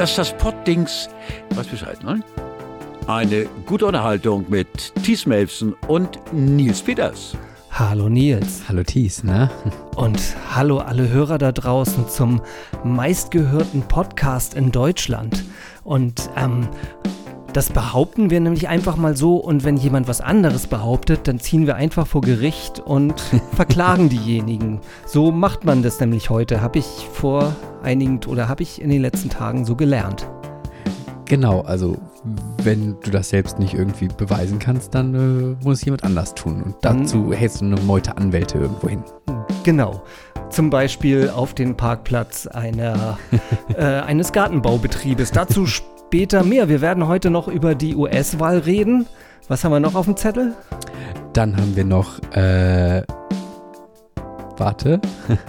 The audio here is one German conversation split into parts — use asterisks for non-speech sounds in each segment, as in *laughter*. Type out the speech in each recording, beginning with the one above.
Das ist das Poddings. Was Bescheid, ne? Eine gute Unterhaltung mit Thies Melfsen und Nils Peters. Hallo Nils. Hallo Thies, ne? Und hallo alle Hörer da draußen zum meistgehörten Podcast in Deutschland. Und ähm, das behaupten wir nämlich einfach mal so und wenn jemand was anderes behauptet, dann ziehen wir einfach vor Gericht und *laughs* verklagen diejenigen. So macht man das nämlich heute, habe ich vor einigen oder habe ich in den letzten Tagen so gelernt. Genau, also wenn du das selbst nicht irgendwie beweisen kannst, dann äh, muss jemand anders tun. Und dazu hältst du eine Meute Anwälte irgendwo hin. Genau. Zum Beispiel auf den Parkplatz einer, *laughs* äh, eines Gartenbaubetriebes. Dazu *laughs* später mehr. Wir werden heute noch über die US-Wahl reden. Was haben wir noch auf dem Zettel? Dann haben wir noch, äh, warte. *laughs*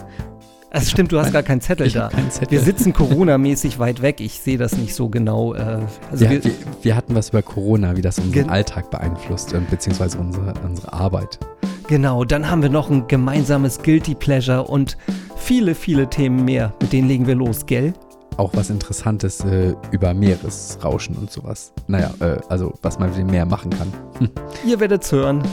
Es stimmt, du hast gar keinen Zettel ich da. Keinen Zettel. Wir sitzen Corona-mäßig weit weg. Ich sehe das nicht so genau. Äh, also wir, wir, wir, hatten was über Corona, wie das unseren Alltag beeinflusst, beziehungsweise unsere, unsere Arbeit. Genau, dann haben wir noch ein gemeinsames Guilty Pleasure und viele, viele Themen mehr. Mit denen legen wir los, gell? Auch was Interessantes äh, über Meeresrauschen und sowas. Naja, äh, also was man mit dem Meer machen kann. *laughs* Ihr werdet's hören.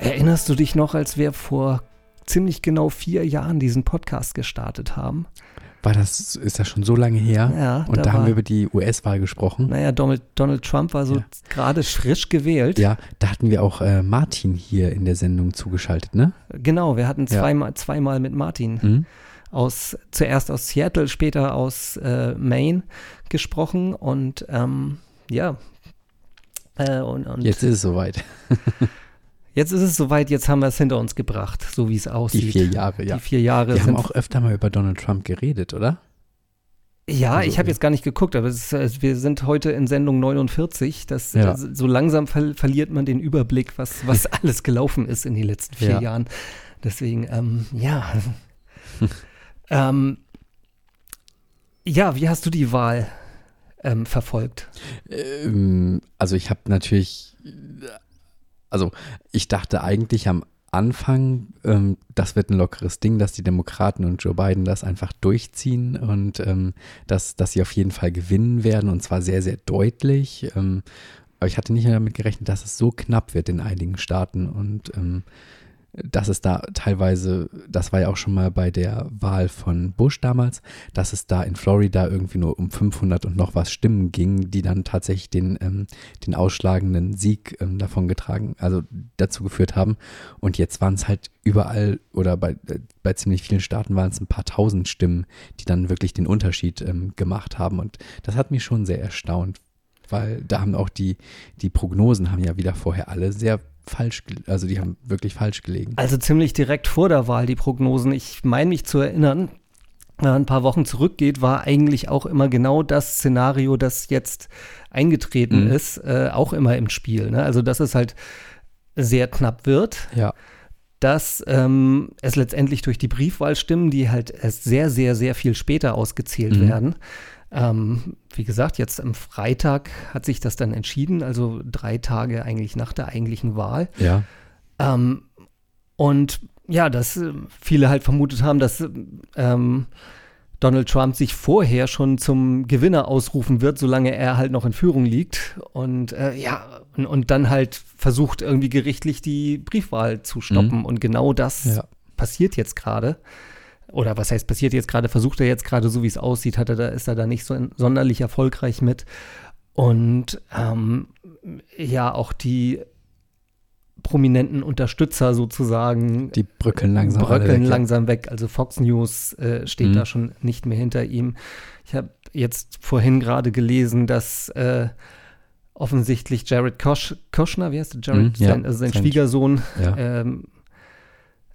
Erinnerst du dich noch, als wir vor ziemlich genau vier Jahren diesen Podcast gestartet haben? War das, ist das schon so lange her? Ja. Und da, da haben wir über die US-Wahl gesprochen. Naja, Donald, Donald Trump war so ja. gerade frisch gewählt. Ja, da hatten wir auch äh, Martin hier in der Sendung zugeschaltet, ne? Genau, wir hatten zweimal, ja. zweimal mit Martin mhm. aus, zuerst aus Seattle, später aus äh, Maine gesprochen und ähm, ja. Äh, und, und Jetzt ist es soweit. *laughs* Jetzt ist es soweit, jetzt haben wir es hinter uns gebracht, so wie es aussieht. Die vier Jahre, ja. Die vier Jahre. Wir haben auch öfter mal über Donald Trump geredet, oder? Ja, also, ich habe jetzt gar nicht geguckt, aber ist, äh, wir sind heute in Sendung 49. Das, ja. das, so langsam ver verliert man den Überblick, was, was *laughs* alles gelaufen ist in den letzten vier ja. Jahren. Deswegen, ähm, ja. *laughs* ähm, ja, wie hast du die Wahl ähm, verfolgt? Ähm, also ich habe natürlich also ich dachte eigentlich am Anfang, ähm, das wird ein lockeres Ding, dass die Demokraten und Joe Biden das einfach durchziehen und ähm, dass, dass sie auf jeden Fall gewinnen werden und zwar sehr, sehr deutlich. Ähm, aber ich hatte nicht damit gerechnet, dass es so knapp wird in einigen Staaten und ähm, dass es da teilweise, das war ja auch schon mal bei der Wahl von Bush damals, dass es da in Florida irgendwie nur um 500 und noch was Stimmen ging, die dann tatsächlich den, ähm, den ausschlagenden Sieg ähm, davon getragen, also dazu geführt haben. Und jetzt waren es halt überall oder bei, äh, bei ziemlich vielen Staaten waren es ein paar tausend Stimmen, die dann wirklich den Unterschied ähm, gemacht haben. Und das hat mich schon sehr erstaunt, weil da haben auch die, die Prognosen haben ja wieder vorher alle sehr falsch, also die haben wirklich falsch gelegen. Also ziemlich direkt vor der Wahl, die Prognosen. Ich meine mich zu erinnern, ein paar Wochen zurückgeht, war eigentlich auch immer genau das Szenario, das jetzt eingetreten mhm. ist, äh, auch immer im Spiel. Ne? Also, dass es halt sehr knapp wird. Ja. Dass ähm, es letztendlich durch die Briefwahlstimmen, die halt erst sehr, sehr, sehr viel später ausgezählt mhm. werden, ähm, wie gesagt, jetzt am Freitag hat sich das dann entschieden, also drei Tage eigentlich nach der eigentlichen Wahl. Ja. Ähm, und ja, dass äh, viele halt vermutet haben, dass ähm, Donald Trump sich vorher schon zum Gewinner ausrufen wird, solange er halt noch in Führung liegt. Und äh, ja, und, und, dann halt versucht, irgendwie gerichtlich die Briefwahl zu stoppen. Mhm. Und genau das ja. passiert jetzt gerade oder was heißt passiert jetzt gerade, versucht er jetzt gerade, so wie es aussieht, hat er da, ist er da nicht so sonderlich erfolgreich mit. Und ähm, ja, auch die prominenten Unterstützer sozusagen. Die bröckeln langsam, bröckeln weg, langsam weg. Also Fox News äh, steht mhm. da schon nicht mehr hinter ihm. Ich habe jetzt vorhin gerade gelesen, dass äh, offensichtlich Jared Kosch, Koschner, wie heißt der? Jared, mhm, ja, sein, also sein, sein Schwiegersohn, ja. ähm,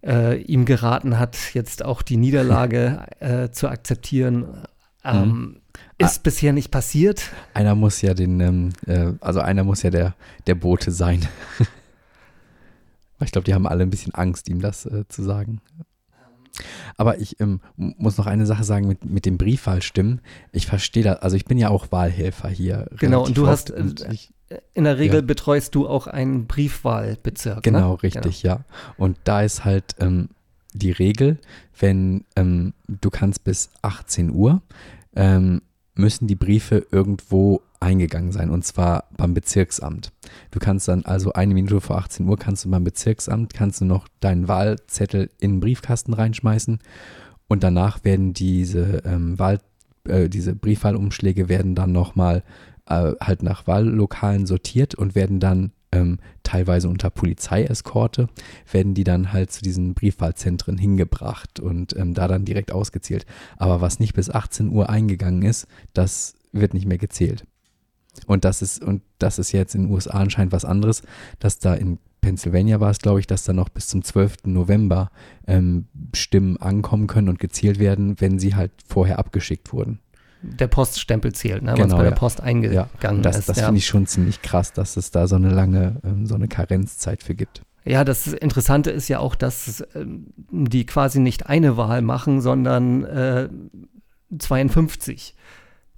äh, ihm geraten hat, jetzt auch die Niederlage äh, zu akzeptieren. Ähm, mhm. Ist ah, bisher nicht passiert. Einer muss ja den, ähm, äh, also einer muss ja der, der Bote sein. *laughs* ich glaube, die haben alle ein bisschen Angst, ihm das äh, zu sagen. Aber ich ähm, muss noch eine Sache sagen mit, mit dem Briefwahlstimmen. Ich verstehe das, also ich bin ja auch Wahlhelfer hier. Genau, und du hast, und ich, in der Regel Ja. betreust du auch einen Briefwahlbezirk. Genau, ne? richtig, ja. Und da ist halt ähm, die Regel, wenn ähm, du kannst bis 18 Uhr, ähm, müssen die Briefe irgendwo eingegangen sein und zwar beim Bezirksamt. Du kannst dann also eine Minute vor 18 Uhr kannst du beim Bezirksamt, kannst du noch deinen Wahlzettel in den Briefkasten reinschmeißen und danach werden diese ähm, Wahl, äh, diese Briefwahlumschläge werden dann nochmal äh, halt nach Wahllokalen sortiert und werden dann ähm, teilweise unter Polizeieskorte, werden die dann halt zu diesen Briefwahlzentren hingebracht und ähm, da dann direkt ausgezählt. Aber was nicht bis 18 Uhr eingegangen ist, das wird nicht mehr gezählt. Und das ist, und das ist jetzt in den USA anscheinend was anderes, dass da in Pennsylvania war es, glaube ich, dass da noch bis zum 12. November ähm, Stimmen ankommen können und gezählt werden, wenn sie halt vorher abgeschickt wurden. Der Poststempel zählt, ne? was Genau, bei der ja. Post eingegangen Ja, das, ist. das ja. finde ich schon ziemlich krass, dass es da so eine lange, ähm, so eine Karenzzeit für gibt. Ja, das Interessante ist ja auch, dass ähm, die quasi nicht eine Wahl machen, sondern äh, 52.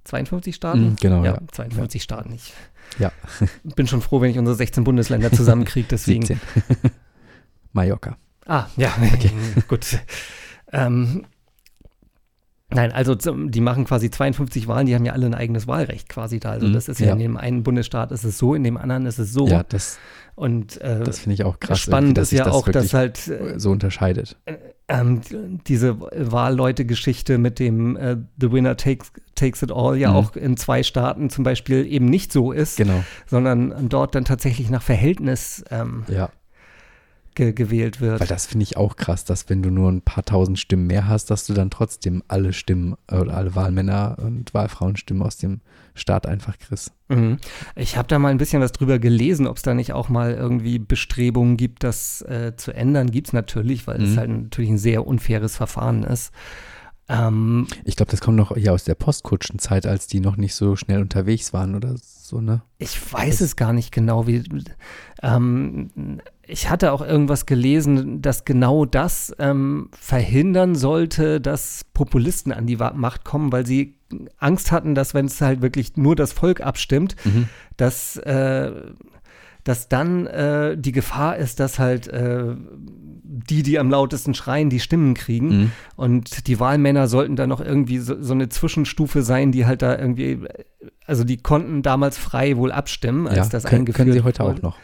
52 Staaten? Mhm, genau, ja. ja. 52 Staaten. Ich Ja. *laughs* bin schon froh, wenn ich unsere 16 Bundesländer zusammenkriege, *laughs* deswegen. 17. *laughs* Mallorca. Ah, ja, gut. Ähm, nein, also die machen quasi 52 Wahlen, die haben ja alle ein eigenes Wahlrecht quasi da. Also Mhm, das ist ja, ja. in dem einen Bundesstaat ist es so, in dem anderen ist es so. Ja, das, Und äh, das finde ich auch krass. spannend irgendwie, ist ja das auch, dass halt äh, so unterscheidet. ähm, diese Wahlleute-Geschichte mit dem äh, The Winner takes, takes it all ja Mhm. auch in zwei Staaten zum Beispiel eben nicht so ist, Genau, sondern dort dann tatsächlich nach Verhältnis ähm, ja. Ge gewählt wird. Weil das finde ich auch krass, dass wenn du nur ein paar tausend Stimmen mehr hast, dass du dann trotzdem alle Stimmen äh, oder alle Wahlmänner und Wahlfrauenstimmen aus dem Staat einfach kriegst. Mhm. Ich habe da mal ein bisschen was drüber gelesen, ob es da nicht auch mal irgendwie Bestrebungen gibt, das äh, zu ändern. Gibt es natürlich, weil es Mhm. halt natürlich ein sehr unfaires Verfahren ist. Ähm, Ich glaube, das kommt noch eher aus der Postkutschenzeit, als die noch nicht so schnell unterwegs waren oder so, ne? Ich weiß es gar nicht genau, wie. Ähm, ich hatte auch irgendwas gelesen, dass genau das ähm, verhindern sollte, dass Populisten an die Macht kommen, weil sie Angst hatten, dass wenn es halt wirklich nur das Volk abstimmt, Mhm. dass, äh, dass dann äh, die Gefahr ist, dass halt äh, die, die am lautesten schreien, die Stimmen kriegen. Mhm. Und die Wahlmänner sollten da noch irgendwie so, so eine Zwischenstufe sein, die halt da irgendwie, also die konnten damals frei wohl abstimmen, als Ja, das können, eingeführt können sie heute wurde. auch noch.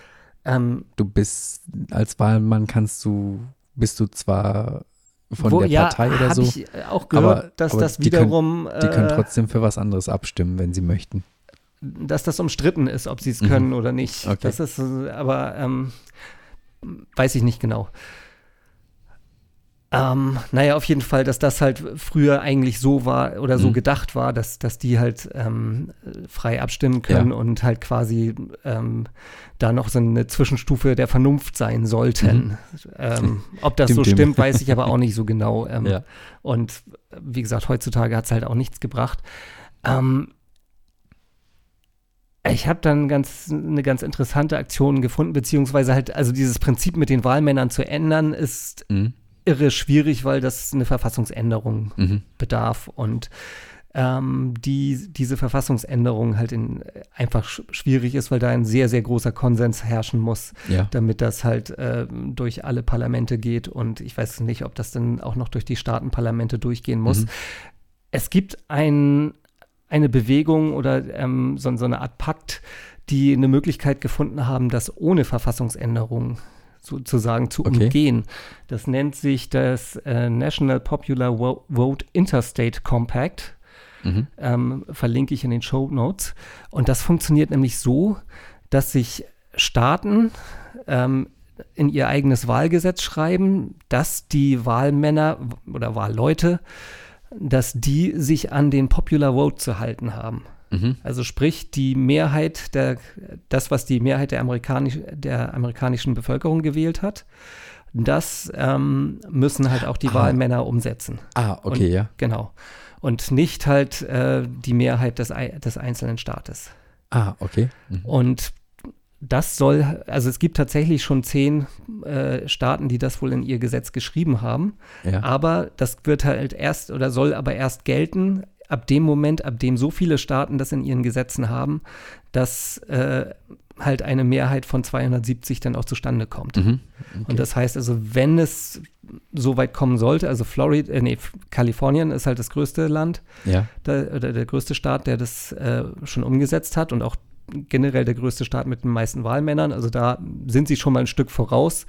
Ähm, Du bist, als Wahlmann kannst du, bist du zwar von wo, der ja, Partei oder so, ich auch gehört, aber- dass aber das die können- wiederum, die können äh, trotzdem für was anderes abstimmen, wenn sie möchten. Dass das umstritten ist, ob sie es Mhm. können oder nicht. Okay. Das ist, aber ähm, weiß ich nicht genau. Ähm, naja, auf jeden Fall, dass das halt früher eigentlich so war oder so Mhm. gedacht war, dass, dass die halt ähm, frei abstimmen können Ja. und halt quasi ähm, da noch so eine Zwischenstufe der Vernunft sein sollten. Ähm, ob das Dim, so dim. stimmt, weiß ich aber auch nicht so genau. *laughs* Ähm, Ja. Und wie gesagt, heutzutage hat es halt auch nichts gebracht. Ähm, ich habe dann ganz, eine ganz interessante Aktion gefunden, beziehungsweise halt, also dieses Prinzip mit den Wahlmännern zu ändern, ist Mhm. irre schwierig, weil das eine Verfassungsänderung Mhm. bedarf und ähm, die, diese Verfassungsänderung halt in, einfach sch schwierig ist, weil da ein sehr, sehr großer Konsens herrschen muss, Ja. damit das halt äh, durch alle Parlamente geht und ich weiß nicht, ob das dann auch noch durch die Staatenparlamente durchgehen muss. Mhm. Es gibt ein, eine Bewegung oder ähm, so, so eine Art Pakt, die eine Möglichkeit gefunden haben, das ohne Verfassungsänderung sozusagen zu Okay. umgehen. Das nennt sich das äh, National Popular Vote Interstate Compact. Mhm. Ähm, verlinke ich in den Show Notes. Und das funktioniert nämlich so, dass sich Staaten ähm, in ihr eigenes Wahlgesetz schreiben, dass die Wahlmänner oder Wahlleute, dass die sich an den Popular Vote zu halten haben. Mhm. Also sprich, die Mehrheit der, das, was die Mehrheit der, amerikanisch, der amerikanischen Bevölkerung gewählt hat, das ähm, müssen halt auch die Ah. Wahlmänner umsetzen. Ah, okay, Und- ja. Genau. Und nicht halt äh, die Mehrheit des, des einzelnen Staates. Ah, okay. Mhm. Und das soll, also es gibt tatsächlich schon zehn äh, Staaten, die das wohl in ihr Gesetz geschrieben haben. Ja. Aber das wird halt erst oder soll aber erst gelten ab dem Moment, ab dem so viele Staaten das in ihren Gesetzen haben, dass äh, halt eine Mehrheit von 270 dann auch zustande kommt. Mhm. Und das heißt also, wenn es so weit kommen sollte, also Florida, äh, nee, Kalifornien ist halt das größte Land, Ja. der, oder der größte Staat, der das äh, schon umgesetzt hat und auch generell der größte Staat mit den meisten Wahlmännern. Also da sind sie schon mal ein Stück voraus.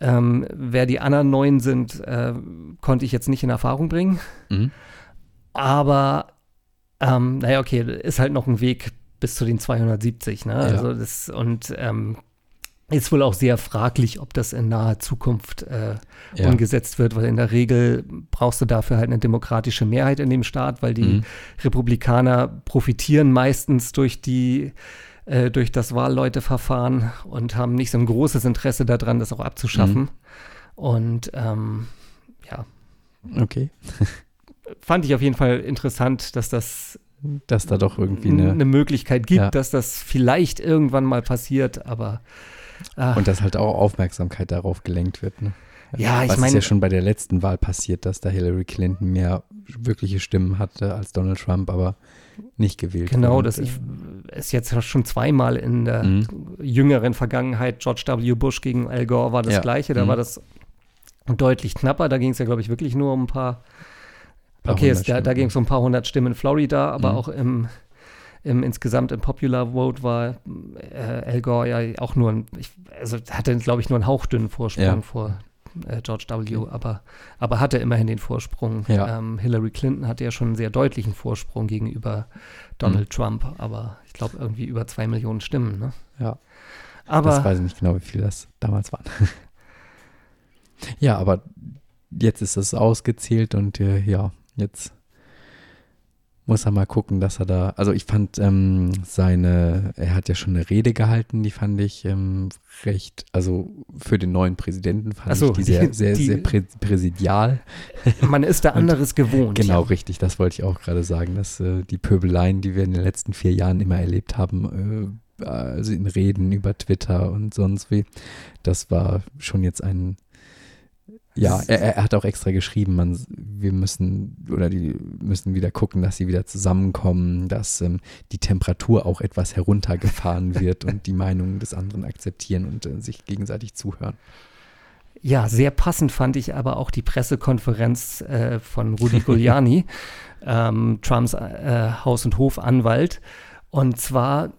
Ähm, wer die anderen neun sind, äh, konnte ich jetzt nicht in Erfahrung bringen. Mhm. Aber ähm, naja, okay, ist halt noch ein Weg bis zu den 270. Ne? Also das, und ähm, ist wohl auch sehr fraglich, ob das in naher Zukunft äh, Ja. umgesetzt wird, weil in der Regel brauchst du dafür halt eine demokratische Mehrheit in dem Staat, weil die Mhm. Republikaner profitieren meistens durch die äh, durch das Wahlleuteverfahren und haben nicht so ein großes Interesse daran, das auch abzuschaffen. Mhm. Und ähm, ja, Okay. *laughs* fand ich auf jeden Fall interessant, dass das Dass da doch irgendwie eine, eine. Möglichkeit gibt, Ja. dass das vielleicht irgendwann mal passiert, aber ah, Und dass halt auch Aufmerksamkeit darauf gelenkt wird. Ne? Ja, ich Was ist meine- ja schon bei der letzten Wahl passiert, dass da Hillary Clinton mehr wirkliche Stimmen hatte als Donald Trump, aber nicht gewählt genau, wurde. das ich, ist jetzt schon zweimal in der Mhm. jüngeren Vergangenheit, George W. Bush gegen Al Gore war das Ja. gleiche, da Mhm. war das deutlich knapper, da ging es ja, glaube ich, wirklich nur um ein paar, Paar okay, es, hundert da, da ging es um ein paar hundert Stimmen in Florida, aber Mhm. auch im, im insgesamt im Popular Vote war äh, Al Gore ja auch nur ein, ich, also hatte, glaube ich, nur einen hauchdünnen Vorsprung Ja. vor äh, George W., aber, aber hatte immerhin den Vorsprung. Ja. Ähm, Hillary Clinton hatte ja schon einen sehr deutlichen Vorsprung gegenüber Donald Mhm. Trump, aber ich glaube irgendwie über zwei Millionen Stimmen. Ne? Ja. Aber das weiß ich nicht genau, wie viel das damals waren. *laughs* ja, aber jetzt ist es ausgezählt und äh, ja, jetzt muss er mal gucken, dass er da, also ich fand ähm, seine, er hat ja schon eine Rede gehalten, die fand ich ähm, recht, also für den neuen Präsidenten fand so, ich die sehr, die- sehr, die- sehr prä präsidial. *laughs* man ist da anderes gewohnt. Genau, Ja. richtig, das wollte ich auch gerade sagen, dass äh, die Pöbeleien, die wir in den letzten vier Jahren immer erlebt haben, äh, also in Reden über Twitter und sonst wie, das war schon jetzt ein, ja, er, er hat auch extra geschrieben, man, wir müssen oder die müssen wieder gucken, dass sie wieder zusammenkommen, dass ähm, die Temperatur auch etwas heruntergefahren *laughs* wird und die Meinungen des anderen akzeptieren und äh, sich gegenseitig zuhören. Ja, sehr passend fand ich aber auch die Pressekonferenz äh, von Rudy Giuliani, *laughs* ähm, Trumps äh, Haus- und Hofanwalt. Und zwar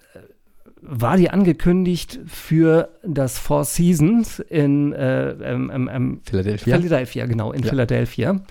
war die angekündigt für das Four Seasons in äh, ähm, ähm, ähm, Philadelphia? Philadelphia, genau, in Ja. Philadelphia.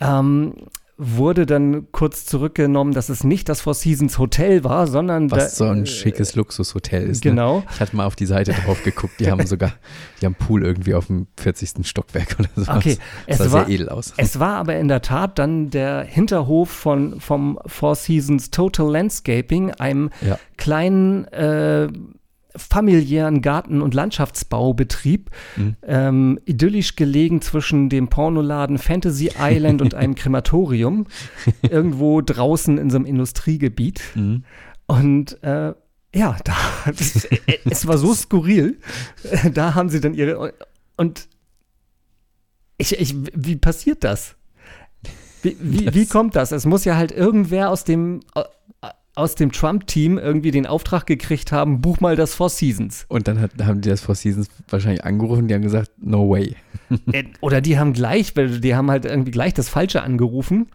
Ähm, wurde dann kurz zurückgenommen, dass es nicht das Four Seasons Hotel war, sondern Was da- so ein äh, schickes Luxushotel ist. Ne? Genau. Ich hatte mal auf die Seite drauf geguckt, die haben sogar, die haben Pool irgendwie auf dem 40. Stockwerk oder so. Okay, das es sah war, sehr edel aus. Es war aber in der Tat dann der Hinterhof von, vom Four Seasons Total Landscaping, einem Ja. kleinen äh, familiären Garten- und Landschaftsbaubetrieb, Mhm. ähm, idyllisch gelegen zwischen dem Pornoladen Fantasy Island und einem *laughs* Krematorium, irgendwo draußen in so einem Industriegebiet. Mhm. Und äh, ja, da, *laughs* das, es war so skurril. Da haben sie dann ihre. Und ich, ich, wie passiert das? Wie, wie, wie Das- kommt das? Es muss ja halt irgendwer aus dem, aus dem Trump-Team irgendwie den Auftrag gekriegt haben, buch mal das Four Seasons. Und dann hat, haben die das Four Seasons wahrscheinlich angerufen, die haben gesagt, no way. *laughs* Äh, Oder die haben gleich, weil die haben halt irgendwie gleich das Falsche angerufen.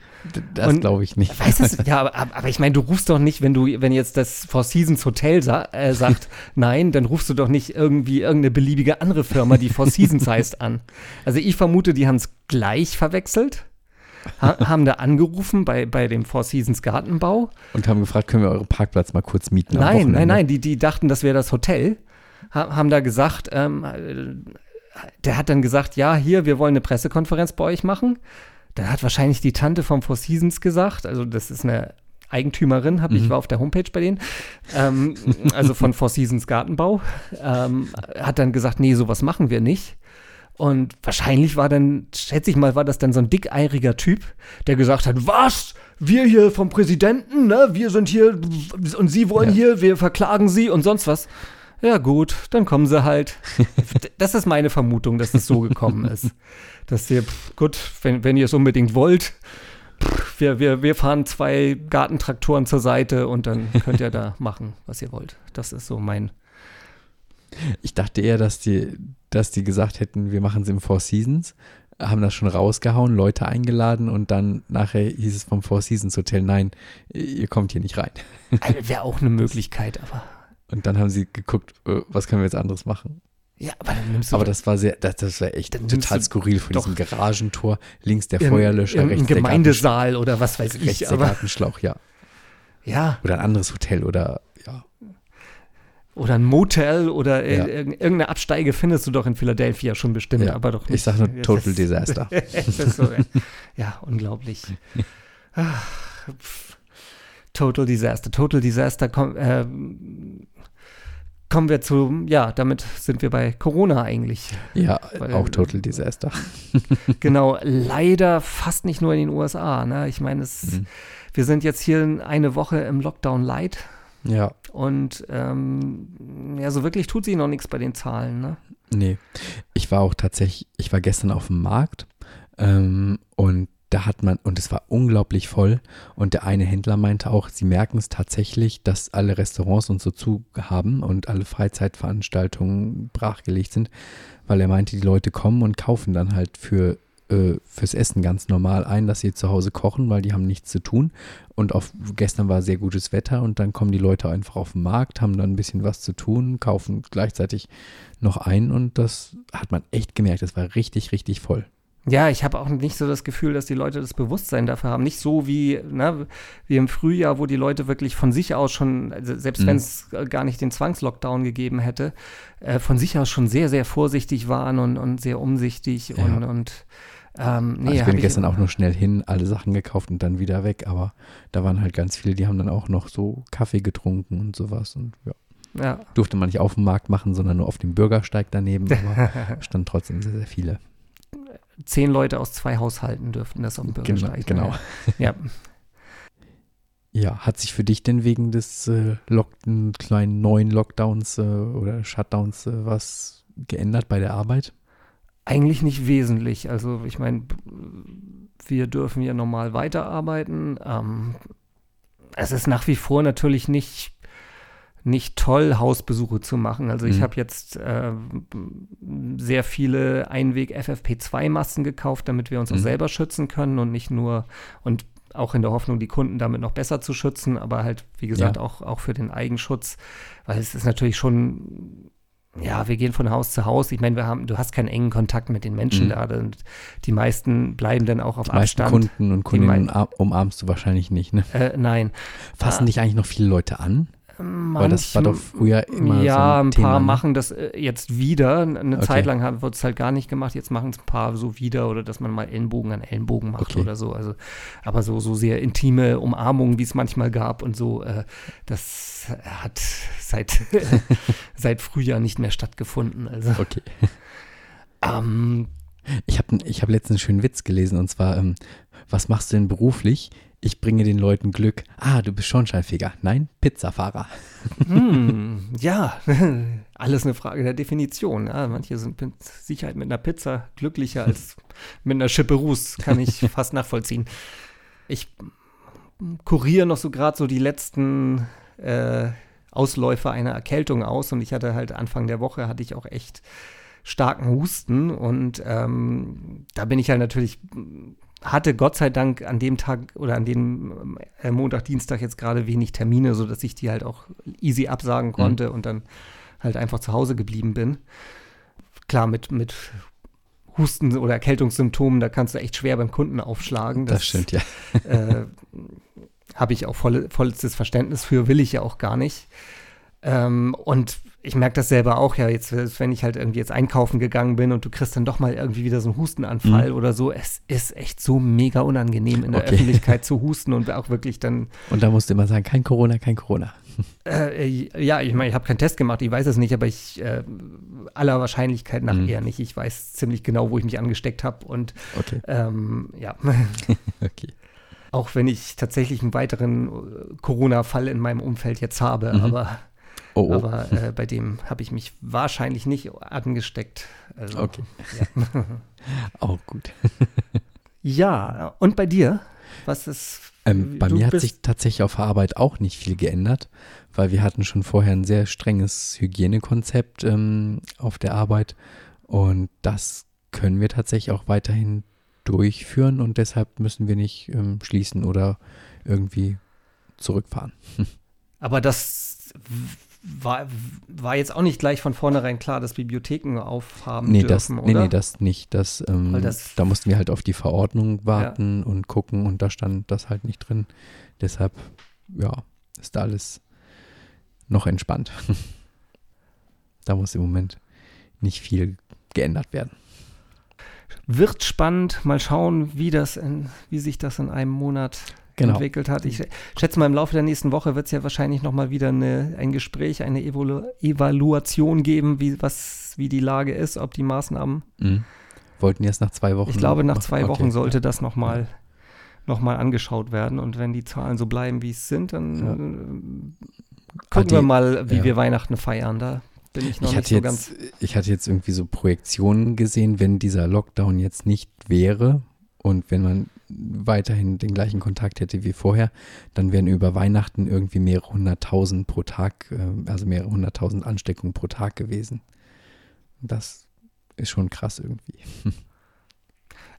Das glaube ich nicht. Weißt du, ja, *laughs* aber, aber ich meine, du rufst doch nicht, wenn du, wenn jetzt das Four Seasons Hotel sa äh, sagt, *laughs* nein, dann rufst du doch nicht irgendwie irgendeine beliebige andere Firma, die Four Seasons heißt, an. Also ich vermute, die haben es gleich verwechselt, ha haben da angerufen bei, bei dem Four Seasons Gartenbau. Und haben gefragt, können wir euren Parkplatz mal kurz mieten? Nein, nein, nein, die, die dachten, das wäre das Hotel, ha haben da gesagt, ähm, äh, der hat dann gesagt, ja, hier, wir wollen eine Pressekonferenz bei euch machen. Dann hat wahrscheinlich die Tante vom Four Seasons gesagt, also das ist eine Eigentümerin, hab, ich Mhm. war auf der Homepage bei denen, ähm, also von Four Seasons Gartenbau, ähm, hat dann gesagt, nee, sowas machen wir nicht. Und wahrscheinlich war dann, schätze ich mal, war das dann so ein dickeiriger Typ, der gesagt hat, was? Wir hier vom Präsidenten, ne? Wir sind hier und Sie wollen Ja. hier, wir verklagen Sie und sonst was. Ja gut, dann kommen sie halt. *laughs* das ist meine Vermutung, dass es so gekommen ist. Dass ihr, pff, gut, wenn, wenn ihr es unbedingt wollt, pff, wir, wir, wir fahren zwei Gartentraktoren zur Seite und dann könnt ihr da *laughs* machen, was ihr wollt. Das ist so mein. Ich dachte eher, dass die, dass die gesagt hätten, wir machen es im Four Seasons, haben das schon rausgehauen, Leute eingeladen und dann nachher hieß es vom Four Seasons Hotel, nein, ihr kommt hier nicht rein. Also Wäre auch eine Möglichkeit, aber. Und dann haben sie geguckt, äh, was können wir jetzt anderes machen. Ja, aber dann nimmst du Aber das war sehr, das, das war echt total skurril von diesem Garagentor, links der Feuerlöscher, irgendein rechts der, Gemeindesaal oder was weiß rechts ich. der Aber, Gartenschlauch, ja. ja, Oder ein anderes Hotel oder. Oder ein Motel oder Ja. irg- irgendeine Absteige findest du doch in Philadelphia schon bestimmt, Ja. aber doch nicht. Ich sag nur Total *laughs* das- Disaster. so, ja, unglaublich. *laughs* Ah. Total Disaster. Total Disaster. Komm, äh, kommen wir zu, ja, damit sind wir bei Corona eigentlich. Ja, Weil- auch Total Disaster. *laughs* Genau, leider fast nicht nur in den USA. Ne? Ich meine, es, Mhm. wir sind jetzt hier eine Woche im Lockdown Light Ja, und ähm, ja, so wirklich tut sich noch nichts bei den Zahlen. Ne? nee. Ich war auch tatsächlich, ich war gestern auf dem Markt ähm, und da hat man, und es war unglaublich voll. Und der eine Händler meinte auch, sie merken es tatsächlich, dass alle Restaurants und so zu haben und alle Freizeitveranstaltungen brachgelegt sind, weil er meinte, die Leute kommen und kaufen dann halt für äh, fürs Essen ganz normal ein, dass sie zu Hause kochen, weil die haben nichts zu tun. Und auf, gestern war sehr gutes Wetter und dann kommen die Leute einfach auf den Markt, haben dann ein bisschen was zu tun, kaufen gleichzeitig noch ein und das hat man echt gemerkt. Das war richtig, richtig voll. Ja, ich habe auch nicht so das Gefühl, dass die Leute das Bewusstsein dafür haben. Nicht so wie, ne, wie im Frühjahr, wo die Leute wirklich von sich aus schon, also selbst Mhm. wenn es äh, gar nicht den Zwangslockdown gegeben hätte, äh, von sich aus schon sehr, sehr vorsichtig waren und, und sehr umsichtig Ja. und, und ähm, nee, also ich bin gestern auch nur schnell hin, alle Sachen gekauft und dann wieder weg, aber da waren halt ganz viele, die haben dann auch noch so Kaffee getrunken und sowas und ja. Ja, Durfte man nicht auf dem Markt machen, sondern nur auf dem Bürgersteig daneben, aber *laughs* stand trotzdem sehr, sehr viele. zehn Leute aus zwei Haushalten dürften das auf dem Genau, Bürgersteig. genau. *laughs* Ja. *laughs* Ja, hat sich für dich denn wegen des äh, Lock kleinen neuen Lockdowns äh, oder Shutdowns äh, was geändert bei der Arbeit? Eigentlich nicht wesentlich. Also ich meine, wir dürfen ja normal weiterarbeiten. Ähm, es ist nach wie vor natürlich nicht, nicht toll, Hausbesuche zu machen. Also ich Mhm. habe jetzt äh, sehr viele Einweg-FFP2-Masken gekauft, damit wir uns auch Mhm. selber schützen können und nicht nur und auch in der Hoffnung, die Kunden damit noch besser zu schützen, aber halt, wie gesagt, Ja. auch, auch für den Eigenschutz, weil es ist natürlich schon ja, wir gehen von Haus zu Haus. Ich meine, wir haben, du hast keinen engen Kontakt mit den Menschen Mhm. da. Und die meisten bleiben dann auch auf Die Abstand. Kunden und Kundinnen umarmst du wahrscheinlich nicht, ne? Äh, nein. Fassen Ah. dich eigentlich noch viele Leute an? Weil das war Manch- doch früher immer ja, so ein ein Thema, paar ne? machen das äh, jetzt wieder. Eine Okay. Zeit lang wird es halt gar nicht gemacht. Jetzt machen es ein paar so wieder oder dass man mal Ellenbogen an Ellenbogen macht Okay. oder so. Also, aber so, so sehr intime Umarmungen, wie es manchmal gab und so, äh, das hat seit, *laughs* *laughs* seit Frühjahr nicht mehr stattgefunden. Also, Okay. *laughs* ähm, Ich habe ich hab letztens einen schönen Witz gelesen und zwar, ähm, was machst du denn beruflich? Ich bringe den Leuten Glück. Ah, du bist Schornsteinfeger. Nein, Pizzafahrer. Hm, ja, *laughs* alles eine Frage der Definition. Ja, manche sind mit Sicherheit mit einer Pizza glücklicher als *laughs* mit einer Schippe Ruß, kann ich fast nachvollziehen. Ich kuriere noch so gerade so die letzten äh, Ausläufer einer Erkältung aus und ich hatte halt Anfang der Woche hatte ich auch echt starken Husten und ähm, da bin ich halt natürlich hatte Gott sei Dank an dem Tag oder an dem äh, Montag, Dienstag jetzt gerade wenig Termine, sodass ich die halt auch easy absagen konnte und dann halt einfach zu Hause geblieben bin. Klar, mit, mit Husten oder Erkältungssymptomen, da kannst du echt schwer beim Kunden aufschlagen. Das, stimmt, ja. *laughs* Äh, Habe ich auch voll, vollstes Verständnis für, will ich ja auch gar nicht. Ähm, und ich merke das selber auch, ja, jetzt, wenn ich halt irgendwie jetzt einkaufen gegangen bin und du kriegst dann doch mal irgendwie wieder so einen Hustenanfall oder so, es ist echt so mega unangenehm in der Okay. Öffentlichkeit zu *laughs* husten und auch wirklich dann, Und da musst du immer sagen, kein Corona, kein Corona. *laughs* äh, ja, ich meine, ich habe keinen Test gemacht, ich weiß es nicht, aber ich äh, aller Wahrscheinlichkeit nach Mhm. eher nicht. Ich weiß ziemlich genau, wo ich mich angesteckt habe und Okay, ähm, ja. *laughs* okay. Auch wenn ich tatsächlich einen weiteren äh, Corona-Fall in meinem Umfeld jetzt habe, Mhm. aber, Oh, oh. aber äh, bei dem habe ich mich wahrscheinlich nicht angesteckt. Also, Okay. Ja. *laughs* Auch gut. *laughs* ja, und bei dir? Was ist. Ähm, bei mir hat sich tatsächlich auf der Arbeit auch nicht viel geändert, weil wir hatten schon vorher ein sehr strenges Hygienekonzept ähm, auf der Arbeit und das können wir tatsächlich auch weiterhin durchführen und deshalb müssen wir nicht ähm, schließen oder irgendwie zurückfahren. *laughs* Aber das war, war jetzt auch nicht gleich von vornherein klar, dass Bibliotheken aufhaben Nee, das, dürfen, nee, oder? nee, das nicht. Das, ähm, das- da mussten wir halt auf die Verordnung warten und gucken und da stand das halt nicht drin. Deshalb, ja, ist da alles noch entspannt. *laughs* da muss im Moment nicht viel geändert werden. Wird spannend. Mal schauen, wie, das in, wie sich das in einem Monat Genau. entwickelt hat. Ich schätze mal, im Laufe der nächsten Woche wird es ja wahrscheinlich nochmal wieder eine, ein Gespräch, eine Evalu Evaluation geben, wie, was, wie die Lage ist, ob die Maßnahmen. Mhm. Wollten erst nach zwei Wochen. Ich glaube, nach zwei Okay. Wochen sollte das nochmal noch mal angeschaut werden. Und wenn die Zahlen so bleiben, wie es sind, dann Ja. äh, gucken die- wir mal, wie ja. wir Weihnachten feiern. Da bin ich noch Ich nicht hatte, so jetzt, ganz. ich hatte jetzt irgendwie so Projektionen gesehen, wenn dieser Lockdown jetzt nicht wäre und wenn man weiterhin den gleichen Kontakt hätte wie vorher, dann wären über Weihnachten irgendwie mehrere hunderttausend pro Tag, äh, also mehrere hunderttausend Ansteckungen pro Tag gewesen. Das ist schon krass irgendwie. *laughs*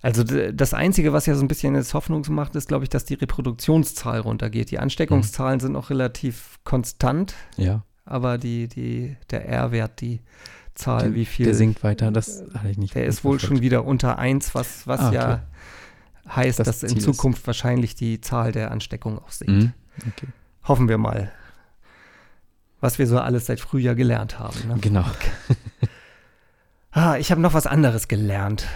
Also das Einzige, was ja so ein bisschen jetzt Hoffnung macht, ist, glaube ich, dass die Reproduktionszahl runtergeht. Die Ansteckungszahlen sind noch relativ konstant, Ja, aber die, die, der R-Wert, die Zahl, der, wie viel, der sinkt weiter, das hatte ich nicht. der ist wohl schon wieder unter 1, was, was Ah, ja okay. Heißt, Das dass in Ziel ist- Zukunft wahrscheinlich die Zahl der Ansteckungen auch sinkt. Mhm. Okay. Hoffen wir mal. Was wir so alles seit Frühjahr gelernt haben. Ne? Genau. *laughs* Ah, ich habe noch was anderes gelernt.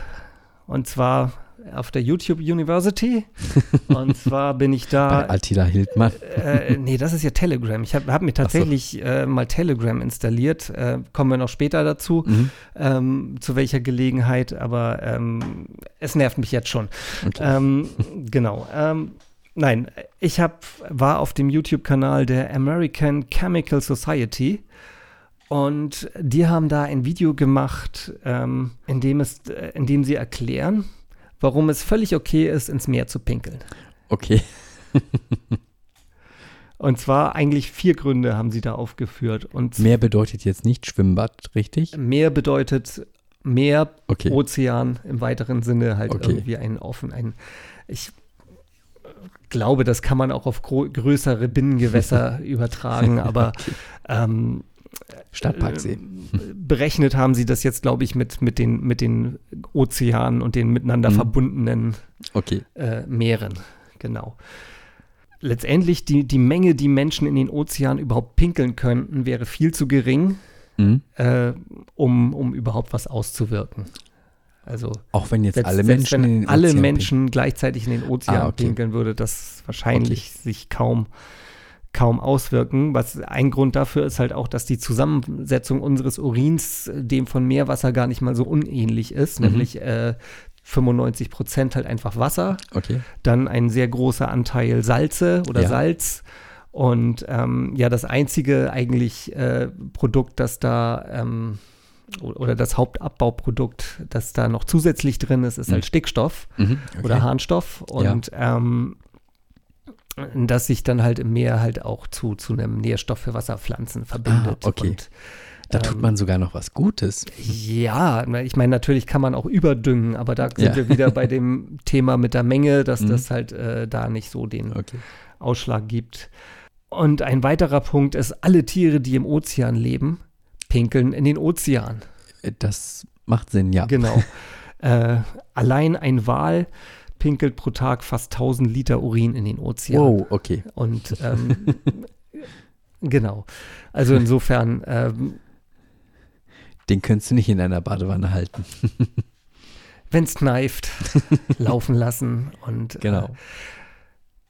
Und zwar auf der YouTube University. *laughs* Und zwar bin ich Bei da. Attila Hildmann. Äh, nee, das ist ja Telegram. Ich habe hab mir tatsächlich äh, mal Telegram installiert. Äh, kommen wir noch später dazu, Mhm. ähm, zu welcher Gelegenheit. Aber ähm, es nervt mich jetzt schon. Okay. Ähm, genau. Ähm, nein, ich hab, war auf dem YouTube-Kanal der American Chemical Society und die haben da ein Video gemacht, ähm, in, dem es, äh, in dem sie erklären, warum es völlig okay ist, ins Meer zu pinkeln. okay. *laughs* Und zwar eigentlich vier Gründe haben sie da aufgeführt. Und Meer bedeutet jetzt nicht Schwimmbad, richtig? Meer bedeutet Meer, Okay. Ozean im weiteren Sinne halt Okay. irgendwie ein offen, ein ich glaube, das kann man auch auf größere Binnengewässer *laughs* übertragen, aber ähm, Stadtparksee. äh, berechnet haben sie das jetzt, glaube ich, mit, mit, den, mit den Ozeanen und den miteinander Mhm. verbundenen Okay. äh, Meeren. Genau. Letztendlich die, die Menge, die Menschen in den Ozeanen überhaupt pinkeln könnten, wäre viel zu gering, Mhm. äh, um, um überhaupt was auszuwirken. Also Auch wenn jetzt selbst, alle selbst Menschen wenn alle Menschen gleichzeitig in den Ozean Ah, okay. pinkeln, würde das wahrscheinlich sich kaum, kaum auswirken. Was ein Grund dafür ist halt auch, dass die Zusammensetzung unseres Urins äh, dem von Meerwasser gar nicht mal so unähnlich ist, Mhm. nämlich äh, 95 Prozent halt einfach Wasser. Okay. dann ein sehr großer Anteil Salze oder Ja. Salz. Und ähm, ja, das einzige eigentlich äh, Produkt, das da ähm, oder das Hauptabbauprodukt, das da noch zusätzlich drin ist, ist Mhm. halt Stickstoff Mhm. okay. oder Harnstoff. Und ähm, das sich dann halt im Meer halt auch zu, zu einem Nährstoff für Wasserpflanzen verbindet. Ah, okay. Und, Da tut ähm, man sogar noch was Gutes. ja, ich meine, natürlich kann man auch überdüngen, aber da sind Ja. wir wieder bei dem *laughs* Thema mit der Menge, dass Mhm. das halt äh, da nicht so den Okay. Ausschlag gibt. Und ein weiterer Punkt ist, alle Tiere, die im Ozean leben, pinkeln in den Ozean. Äh, Das macht Sinn, ja. Genau. *laughs* äh, allein ein Wal pinkelt pro Tag fast 1000 Liter Urin in den Ozean. Wow, okay. Und ähm, *laughs* genau. Also insofern, ähm, Den könntest du nicht in einer Badewanne halten. *laughs* wenn es kneift, *laughs* laufen lassen. Und Genau. äh,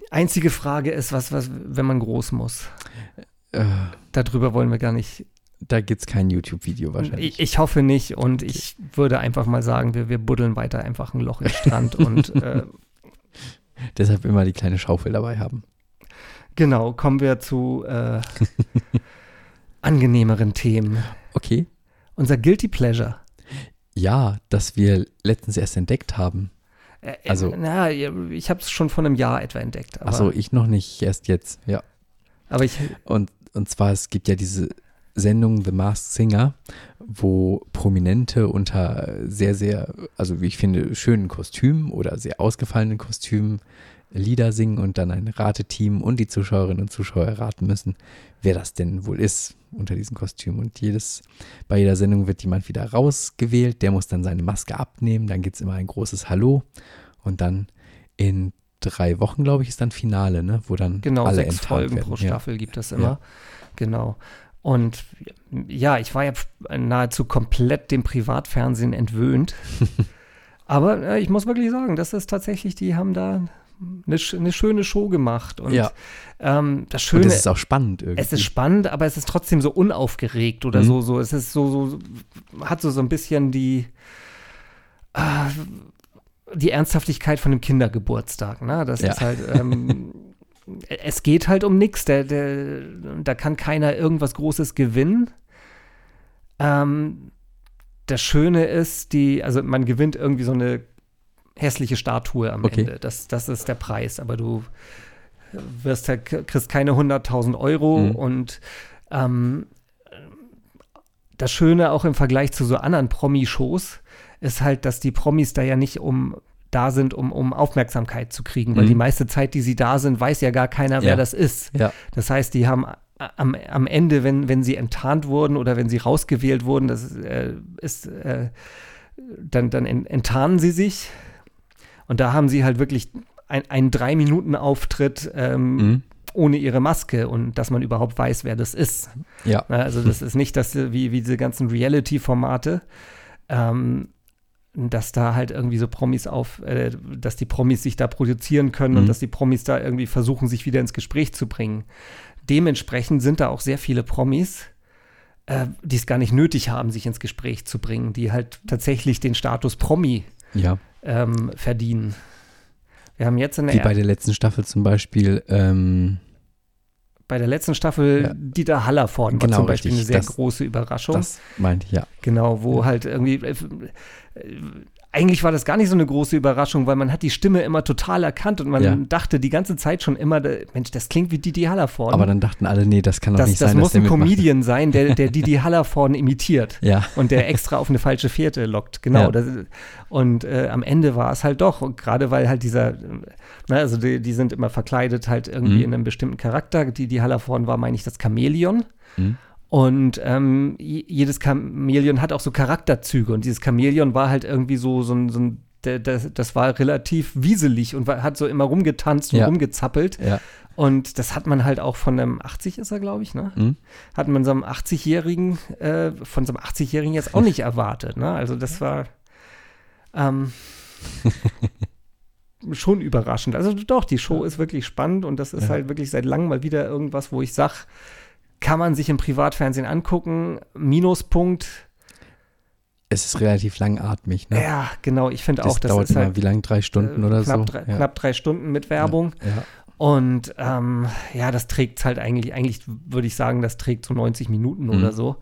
die einzige Frage ist, was, was, wenn man groß muss. Äh, Darüber wollen wir gar nicht da gibt es kein YouTube-Video wahrscheinlich. Ich, ich hoffe nicht und ich würde einfach mal sagen, wir, wir buddeln weiter einfach ein Loch im Strand und *laughs* äh, Deshalb immer die kleine Schaufel dabei haben. genau, kommen wir zu äh, *laughs* angenehmeren Themen. Okay. Unser Guilty Pleasure. Ja, das wir letztens erst entdeckt haben. Äh, Also- na, ich habe es schon vor einem Jahr etwa entdeckt. Achso, ich noch nicht, erst jetzt, ja. aber ich, Und, und zwar, es gibt ja diese Sendung The Masked Singer, wo Prominente unter sehr, sehr, also wie ich finde, schönen Kostümen oder sehr ausgefallenen Kostümen Lieder singen und dann ein Rateteam und die Zuschauerinnen und Zuschauer raten müssen, wer das denn wohl ist unter diesen Kostümen. Und jedes, bei jeder Sendung wird jemand wieder rausgewählt, der muss dann seine Maske abnehmen, dann gibt es immer ein großes Hallo und dann in drei Wochen, glaube ich, ist dann Finale, ne? wo dann genau, alle sechs Folgen werden. pro Ja. Staffel gibt es immer. Genau. Und ja, ich war ja nahezu komplett dem Privatfernsehen entwöhnt. *laughs* Aber äh, ich muss wirklich sagen, das ist tatsächlich, die haben da eine, eine schöne Show gemacht. Und Ja. ähm, das Und Schöne das ist auch spannend irgendwie. Es ist spannend, aber es ist trotzdem so unaufgeregt oder Mhm. so, so. Es ist so, so, hat so, so ein bisschen die, äh, die Ernsthaftigkeit von einem Kindergeburtstag. Ne? Das Ja. ist halt, ähm, *laughs* es geht halt um nichts. Der, der, da kann keiner irgendwas Großes gewinnen. Ähm, das Schöne ist, die, also man gewinnt irgendwie so eine hässliche Statue am Okay. Ende. Das, das ist der Preis. Aber du wirst halt, kriegst keine 100.000 Euro Mhm. und ähm, das Schöne auch im Vergleich zu so anderen Promi-Shows ist halt, dass die Promis da ja nicht um da sind, um, um Aufmerksamkeit zu kriegen, weil Mhm. die meiste Zeit, die sie da sind, weiß ja gar keiner, wer Ja. das ist. Ja. Das heißt, die haben a- am, am Ende, wenn, wenn sie enttarnt wurden oder wenn sie rausgewählt wurden, das äh, ist, äh, dann, dann en- enttarnen sie sich. Und da haben sie halt wirklich ein, einen Drei-Minuten-Auftritt ähm, Mhm. ohne ihre Maske und dass man überhaupt weiß, wer das ist. Ja. Na, Also das ist nicht das wie, wie diese ganzen Reality-Formate, ähm, dass da halt irgendwie so Promis auf, äh, dass die Promis sich da produzieren können Mhm. und dass die Promis da irgendwie versuchen, sich wieder ins Gespräch zu bringen. Dementsprechend sind da auch sehr viele Promis, äh, die es gar nicht nötig haben, sich ins Gespräch zu bringen, die halt tatsächlich den Status Promi Ja. ähm, verdienen. Wir haben jetzt in der Wie bei der letzten Staffel zum Beispiel, ähm, bei der letzten Staffel Ja. Dieter Hallervorden war Genau, zum Beispiel richtig. eine sehr Das- große Überraschung. das meinte ich, ja. Genau, wo halt irgendwie. Eigentlich war das gar nicht so eine große Überraschung, weil man hat die Stimme immer total erkannt und man Ja. dachte die ganze Zeit schon immer, Mensch, das klingt wie Didi Hallervorden. Aber dann dachten alle, nee, das kann doch das, nicht das sein, muss dass der ein mitmacht. Comedian sein, der, der *laughs* Didi Hallervorden imitiert Ja, und der extra auf eine falsche Fährte lockt. Genau. Ja. Das, und äh, am Ende war es halt doch, gerade weil halt dieser, na, also die, die sind immer verkleidet halt irgendwie Mhm. in einem bestimmten Charakter. Die Hallervorden war, meine ich, das Chamäleon. Mhm. Und ähm, jedes Chamäleon hat auch so Charakterzüge. Und dieses Chamäleon war halt irgendwie so, so ein, so ein das, das war relativ wieselig und war, hat so immer rumgetanzt und Ja. rumgezappelt. ja. Und das hat man halt auch von einem 80 ist er, glaube ich, ne? Mhm. Hat man so einem 80-Jährigen, äh, von so einem 80-Jährigen jetzt auch nicht erwartet, ne? Also das war ähm, *laughs* schon überraschend. Also doch, die Show ist wirklich spannend und das ist Ja. halt wirklich seit langem mal wieder irgendwas, wo ich sag, kann man sich im Privatfernsehen angucken. Minuspunkt, Es ist relativ langatmig, ne? ja, genau, ich finde auch, das dauert ist immer, halt wie lang? Drei Stunden äh, oder knapp, so? drei, ja. knapp drei Stunden mit Werbung. Ja. Und ähm, ja, das trägt halt eigentlich, eigentlich würde ich sagen, das trägt so 90 Minuten Mhm. oder so.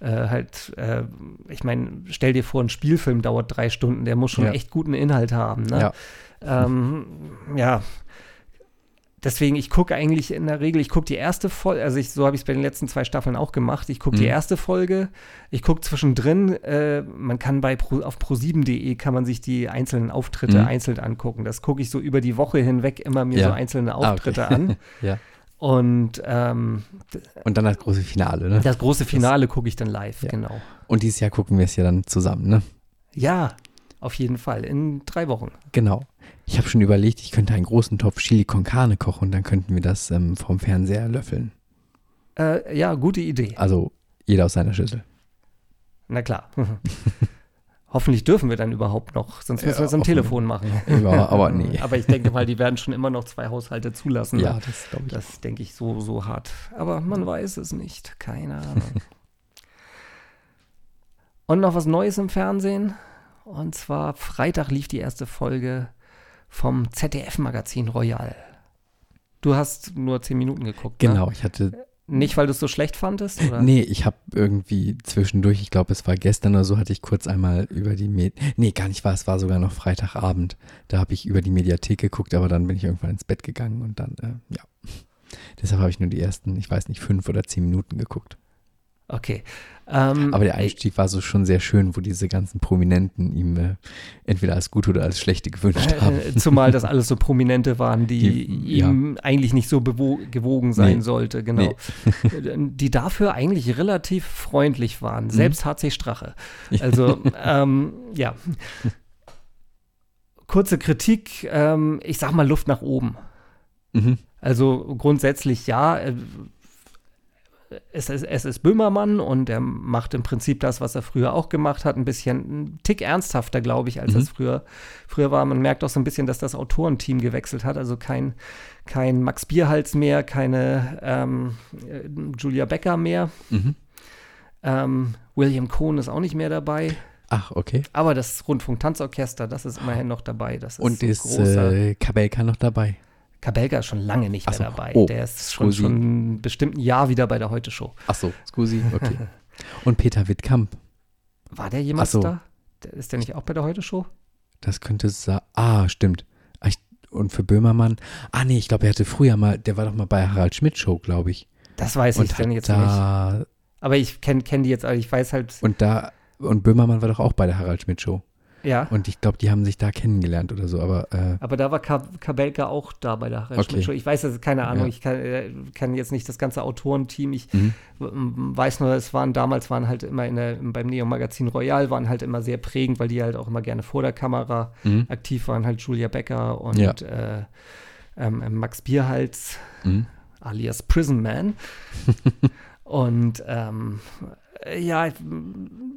Äh, halt, äh, ich meine, stell dir vor, ein Spielfilm dauert drei Stunden, der muss schon Ja. echt guten Inhalt haben. Ne? Ja. Ähm, ja. Deswegen, ich gucke eigentlich in der Regel, ich gucke die erste Folge, also ich, so habe ich es bei den letzten zwei Staffeln auch gemacht. Ich gucke die Mhm. erste Folge, ich gucke zwischendrin, äh, man kann bei Pro, auf pro7.de kann man sich die einzelnen Auftritte Mhm. einzeln angucken. Das gucke ich so über die Woche hinweg immer mir Ja. so einzelne Ah, okay. Auftritte an. *laughs* Ja. Und ähm, Und dann das große Finale, ne? das große Finale gucke ich dann live, Ja. genau. Und dieses Jahr gucken wir es ja dann zusammen, ne? Ja, auf jeden Fall, in drei Wochen. Genau. Ich habe schon überlegt, ich könnte einen großen Topf Chili con Carne kochen und dann könnten wir das ähm, vom Fernseher löffeln. Äh, ja, gute Idee. Also jeder aus seiner Schüssel. Na klar. *laughs* Hoffentlich dürfen wir dann überhaupt noch, sonst müssen Ja, wir es am. Telefon machen. *laughs* Ja, aber nee. *laughs* Aber ich denke mal, die werden schon immer noch zwei Haushalte zulassen. Ja, ne? das glaube ich. Das denke ich so, so hart. Aber man weiß es nicht. Keine Ahnung. Und noch was Neues im Fernsehen. Und zwar Freitag lief die erste Folge vom ZDF-Magazin Royal. Du hast nur zehn Minuten geguckt. Ne? Genau, ich hatte Nicht, weil du es so schlecht fandest? Oder? Nee, ich habe irgendwie zwischendurch, ich glaube, es war gestern oder so, hatte ich kurz einmal über die Med Nee, gar nicht wahr, es war sogar noch Freitagabend. Da habe ich über die Mediathek geguckt, aber dann bin ich irgendwann ins Bett gegangen und dann, äh, ja. *laughs* Deshalb habe ich nur die ersten, ich weiß nicht, fünf oder zehn Minuten geguckt. Okay. Ähm, Aber der Einstieg war so schon sehr schön, wo diese ganzen Prominenten ihm äh, entweder als gute oder als schlechte gewünscht äh, haben. Zumal das alles so *laughs* Prominente waren, die, Die- ihm eigentlich nicht so gewogen sein Nee. sollte, genau. *laughs* die dafür eigentlich relativ freundlich waren, selbst HC Strache. Also, *laughs* ähm, ja. Kurze Kritik, ähm, ich sag mal Luft nach oben. Mhm. Also grundsätzlich ja. Es ist, es ist Böhmermann und er macht im Prinzip das, was er früher auch gemacht hat, ein bisschen ein Tick ernsthafter, glaube ich, als Mhm. es früher, früher war. Man merkt auch so ein bisschen, dass das Autorenteam gewechselt hat. Also kein, kein Max Bierhals mehr, keine ähm, äh, Julia Becker mehr. Mhm. Ähm, William Cohn ist auch nicht mehr dabei. Ach, okay. Aber das Rundfunk-Tanzorchester, das ist immerhin noch dabei. Das ist Und ist äh, Kabelka noch dabei? Kabelka ist schon lange nicht so. mehr dabei. Oh, Der ist schon, Scusi. schon bestimmt ein Jahr wieder bei der Heute-Show. Ach so, scusi, okay. Und Peter Wittkamp, War der jemals so. da? Ist der nicht auch bei der Heute-Show? das könnte sa Ah, stimmt. Ah, ich, und für Böhmermann, ah nee, ich glaube, er hatte früher mal, der war doch mal bei Harald Schmidt Show, glaube ich. Das weiß ich Und denn hat jetzt nicht. da, Aber ich kenne kenn die jetzt, also ich weiß halt, und da, und Böhmermann war doch auch bei der Harald Schmidt Show. Ja. Und ich glaube, die haben sich da kennengelernt oder so, aber äh, Aber da war Ka Kabelka auch da bei der Harald Okay. Schmidt Show. Ich weiß, das keine Ahnung, Ja. ich kann, äh, kann jetzt nicht das ganze Autorenteam. Ich mhm. weiß nur, es waren damals waren halt immer in der, beim Neo-Magazin Royal waren halt immer sehr prägend, weil die halt auch immer gerne vor der Kamera Mhm. aktiv waren, halt Julia Becker und Ja. äh, ähm, Max Bierhals. Mhm. alias Prison Man. *laughs* und ähm, ja,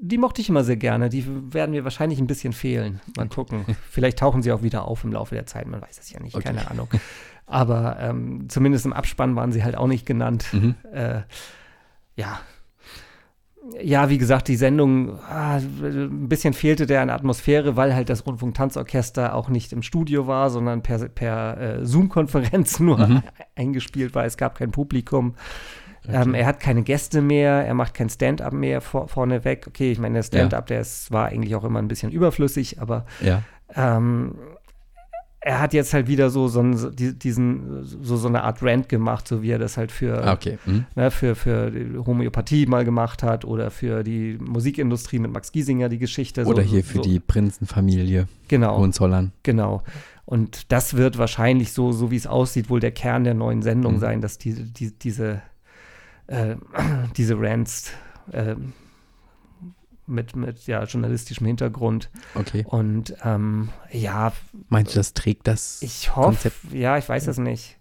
die mochte ich immer sehr gerne. Die werden mir wahrscheinlich ein bisschen fehlen. Mal gucken. Vielleicht tauchen sie auch wieder auf im Laufe der Zeit. Man weiß es ja nicht, Okay. keine Ahnung. Aber ähm, zumindest im Abspann waren sie halt auch nicht genannt. Mhm. Äh, ja. Ja, wie gesagt, die Sendung, ah, ein bisschen fehlte der an Atmosphäre, weil halt das Rundfunk-Tanzorchester auch nicht im Studio war, sondern per, per äh, Zoom-Konferenz *laughs* nur Mhm. eingespielt war. Es gab kein Publikum. Okay. Ähm, er hat keine Gäste mehr, er macht kein Stand-up mehr vor, vorneweg. Okay, ich meine, der Stand-up, der ist, war eigentlich auch immer ein bisschen überflüssig, aber Ja. ähm, er hat jetzt halt wieder so, so, die- diesen, so, so eine Art Rant gemacht, so wie er das halt für, Ah, okay. Mhm. ne, für, für die Homöopathie mal gemacht hat oder für die Musikindustrie mit Max Giesinger die Geschichte. Oder so, hier für so, die Prinzenfamilie Genau, Hohenzollern. genau. Und das wird wahrscheinlich so, so wie es aussieht, wohl der Kern der neuen Sendung Mhm. sein, dass diese, die, diese, äh, *clears throat* diese Rants äh, mit, mit ja, journalistischem Hintergrund Okay. und ähm, ja, Meinst du, das trägt das? Ich hoffe, ja, ich weiß es nicht.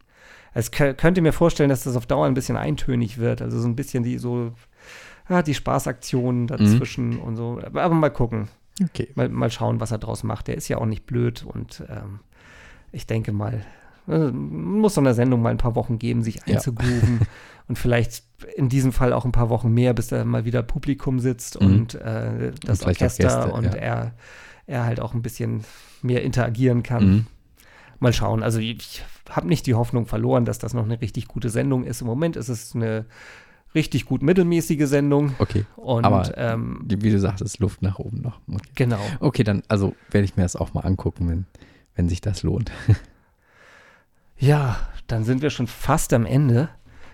Es kö könnte mir vorstellen, dass das auf Dauer ein bisschen eintönig wird. Also so ein bisschen die so, ja, die Spaßaktionen dazwischen und so. Aber, aber mal gucken. Okay. Mal, mal schauen, was er draus macht. Der ist ja auch nicht blöd und ähm, ich denke mal, äh, muss so einer Sendung mal ein paar Wochen geben, sich Ja. einzugrooven *laughs* und vielleicht in diesem Fall auch ein paar Wochen mehr, bis da mal wieder Publikum sitzt Mhm. und äh, das auch Orchester Gäste, und ja. er, er halt auch ein bisschen mehr interagieren kann. Mhm. Mal schauen. Also ich habe nicht die Hoffnung verloren, dass das noch eine richtig gute Sendung ist. Im Moment ist es eine richtig gut mittelmäßige Sendung. Okay. Und Aber ähm, Wie du sagtest, Luft nach oben noch. Okay. genau. Okay, dann, also werde ich mir das auch mal angucken, wenn, wenn sich das lohnt. *laughs* Ja, dann sind wir schon fast am Ende.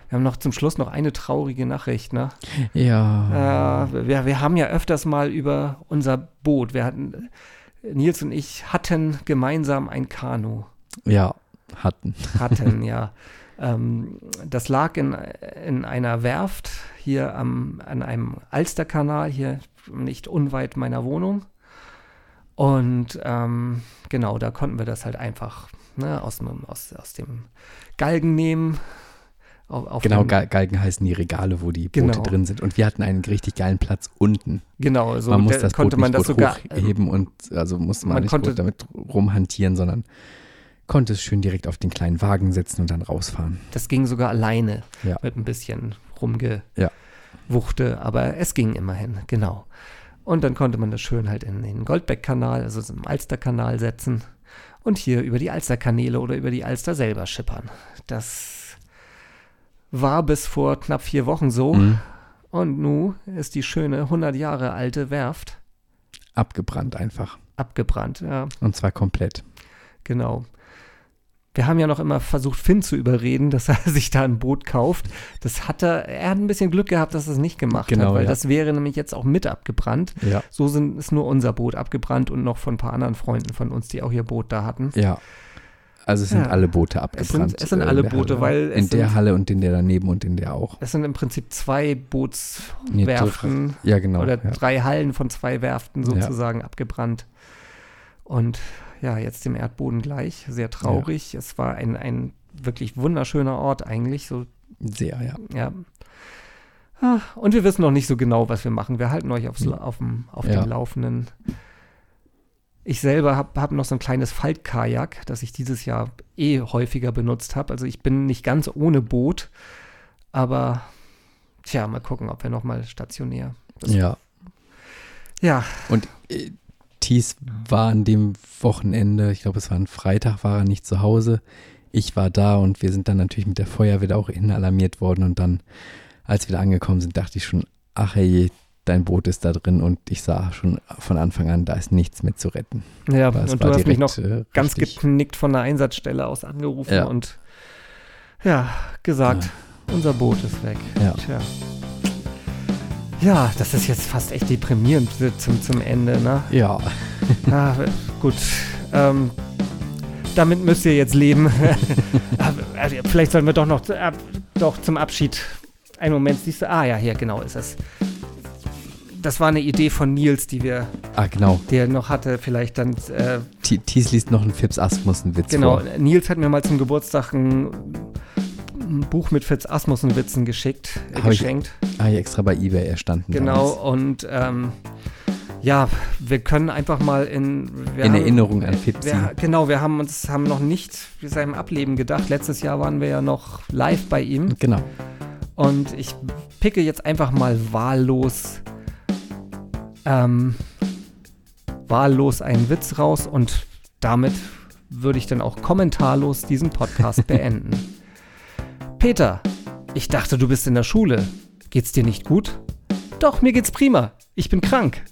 Wir haben noch zum Schluss noch eine traurige Nachricht, ne? Ja. Äh, wir, wir haben ja öfters mal über unser Boot. Wir hatten, Nils und ich hatten gemeinsam ein Kanu. Ja, hatten. Hatten, *laughs* ja. Ähm, das lag in, in einer Werft hier am, an einem Alsterkanal, hier nicht unweit meiner Wohnung. Und ähm, genau, da konnten wir das halt einfach ne, aus, dem, aus, aus dem Galgen nehmen. Auf, auf Genau, dem- Gal Galgen heißen die Regale, wo die Boote Genau. drin sind. Und wir hatten einen richtig geilen Platz unten. Genau, so man muss da das konnte Boot man nicht das sogar. ähm, hochheben und also musste man, man nicht konnte- damit rumhantieren, sondern konnte es schön direkt auf den kleinen Wagen setzen und dann rausfahren. Das ging sogar alleine Ja. mit ein bisschen Ja. rumgewuchte, aber es ging immerhin, genau. Und dann konnte man das schön halt in den Goldbeck-Kanal, also so im Alster-Kanal setzen und hier über die Alsterkanäle oder über die Alster selber schippern. Das war bis vor knapp vier Wochen so. Mhm. Und nun ist die schöne 100 Jahre alte Werft Abgebrannt einfach. abgebrannt. Ja, Und zwar komplett. genau. Wir haben ja noch immer versucht, Finn zu überreden, dass er *laughs* sich da ein Boot kauft. Das hat er, er hat ein bisschen Glück gehabt, dass er es nicht gemacht Genau, hat, weil ja. das wäre nämlich jetzt auch mit abgebrannt. Ja. So sind, ist nur unser Boot abgebrannt und noch von ein paar anderen Freunden von uns, die auch ihr Boot da hatten. Ja. Also es sind Ja. alle Boote Es abgebrannt. sind- es sind äh, in alle der Boote, Halle. weil es In der sind- Halle und in der daneben und in der auch. Es sind im Prinzip zwei Nee, Bootswerften Ja, genau. oder ja. drei Hallen von zwei Werften sozusagen abgebrannt. Und ja, jetzt dem Erdboden gleich. Sehr traurig. Es war ein, ein wirklich wunderschöner Ort eigentlich. So, Sehr, ja. ja. Ah, Und wir wissen noch nicht so genau, was wir machen. Wir halten euch aufs, Hm. auf, dem, auf Ja. dem Laufenden. Ich selber habe hab noch so ein kleines Faltkajak, das ich dieses Jahr eh häufiger benutzt habe. Also ich bin nicht ganz ohne Boot, aber tja, mal gucken, ob wir noch mal stationär. Das- Ja. Ja, Und äh, Thies war an dem Wochenende, ich glaube, es war ein Freitag, war er nicht zu Hause. Ich war da und wir sind dann natürlich mit der Feuerwehr auch innen alarmiert worden. Und dann, als wir da angekommen sind, dachte ich schon, ach hey, dein Boot ist da drin. Und ich sah schon von Anfang an, da ist nichts mehr zu retten. ja und du hast mich noch äh, ganz geknickt von der Einsatzstelle aus angerufen Ja. und ja, gesagt, unser Boot ist weg. Ja. Tja. Ja, das ist jetzt fast echt deprimierend zum, zum Ende, ne? Ja, *laughs* Ah, gut. Ähm, damit müsst ihr jetzt leben. Aber, *laughs* also, Vielleicht sollten wir doch noch äh, doch zum Abschied. Einen Moment, siehst du? Ah ja, hier, genau ist es. Das war eine Idee von Nils, die wir, ah genau. die er noch hatte. Vielleicht dann. Äh, Thi- Thies liest noch einen Fips Asmussen-Witz genau, vor. Nils hat mir mal zum Geburtstag ein, ein Buch mit Fitz Asmussen-Witzen geschickt, äh, Hab ich- geschenkt. Ah, extra bei Ebay erstanden. Genau, damals. und ähm, ja, wir können einfach mal in. In haben- Erinnerung an Fipsi. Wir, genau, wir haben uns haben noch nicht seinem Ableben gedacht. Letztes Jahr waren wir ja noch live bei ihm. Genau. Und ich picke jetzt einfach mal wahllos, ähm, wahllos einen Witz raus und damit würde ich dann auch kommentarlos diesen Podcast *laughs* beenden. Peter, ich dachte, du bist in der Schule. Geht's dir nicht gut? Doch, mir geht's prima. Ich bin krank.